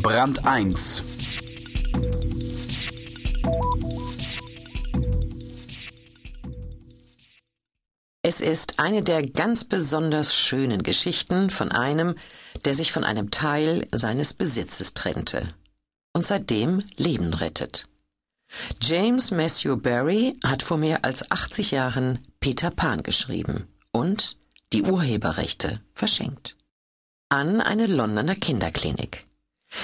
Brand 1 Es ist eine der ganz besonders schönen Geschichten von einem, der sich von einem Teil seines Besitzes trennte und seitdem Leben rettet. James Matthew Barry hat vor mehr als 80 Jahren Peter Pan geschrieben und die Urheberrechte verschenkt. An eine Londoner Kinderklinik.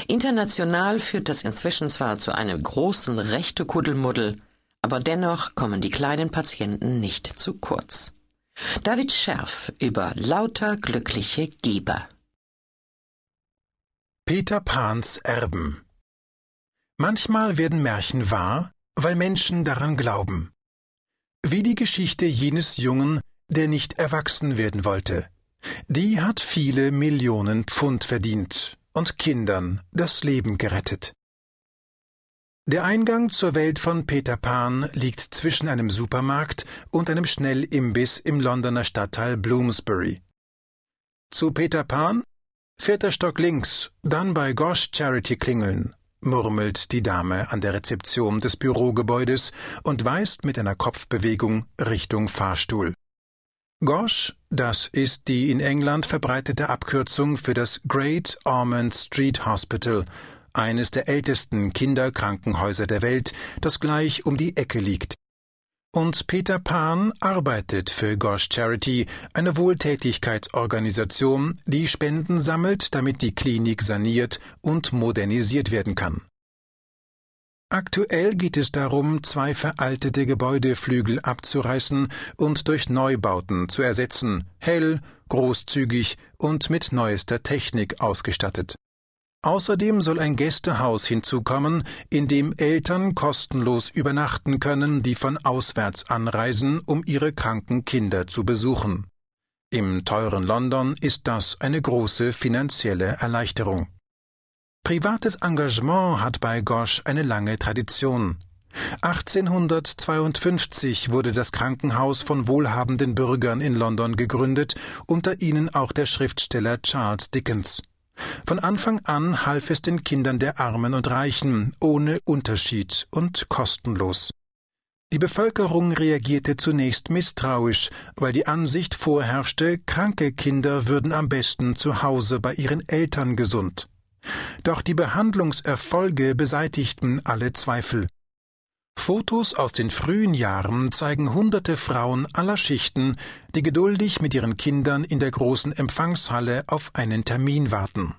International führt das inzwischen zwar zu einem großen Rechte-Kuddelmuddel, aber dennoch kommen die kleinen Patienten nicht zu kurz. David Scherf über lauter glückliche Geber. Peter Pans Erben Manchmal werden Märchen wahr, weil Menschen daran glauben. Wie die Geschichte jenes Jungen, der nicht erwachsen werden wollte. Die hat viele Millionen Pfund verdient und Kindern das Leben gerettet. Der Eingang zur Welt von Peter Pan liegt zwischen einem Supermarkt und einem Schnellimbiss im Londoner Stadtteil Bloomsbury. Zu Peter Pan? Vierter Stock links, dann bei Gosh Charity klingeln, murmelt die Dame an der Rezeption des Bürogebäudes und weist mit einer Kopfbewegung Richtung Fahrstuhl. Gosh, das ist die in England verbreitete Abkürzung für das Great Ormond Street Hospital, eines der ältesten Kinderkrankenhäuser der Welt, das gleich um die Ecke liegt. Und Peter Pan arbeitet für Gosh Charity, eine Wohltätigkeitsorganisation, die Spenden sammelt, damit die Klinik saniert und modernisiert werden kann. Aktuell geht es darum, zwei veraltete Gebäudeflügel abzureißen und durch Neubauten zu ersetzen, hell, großzügig und mit neuester Technik ausgestattet. Außerdem soll ein Gästehaus hinzukommen, in dem Eltern kostenlos übernachten können, die von auswärts anreisen, um ihre kranken Kinder zu besuchen. Im teuren London ist das eine große finanzielle Erleichterung. Privates Engagement hat bei Gosch eine lange Tradition. 1852 wurde das Krankenhaus von wohlhabenden Bürgern in London gegründet, unter ihnen auch der Schriftsteller Charles Dickens. Von Anfang an half es den Kindern der Armen und Reichen, ohne Unterschied und kostenlos. Die Bevölkerung reagierte zunächst misstrauisch, weil die Ansicht vorherrschte, kranke Kinder würden am besten zu Hause bei ihren Eltern gesund. Doch die Behandlungserfolge beseitigten alle Zweifel. Fotos aus den frühen Jahren zeigen hunderte Frauen aller Schichten, die geduldig mit ihren Kindern in der großen Empfangshalle auf einen Termin warten.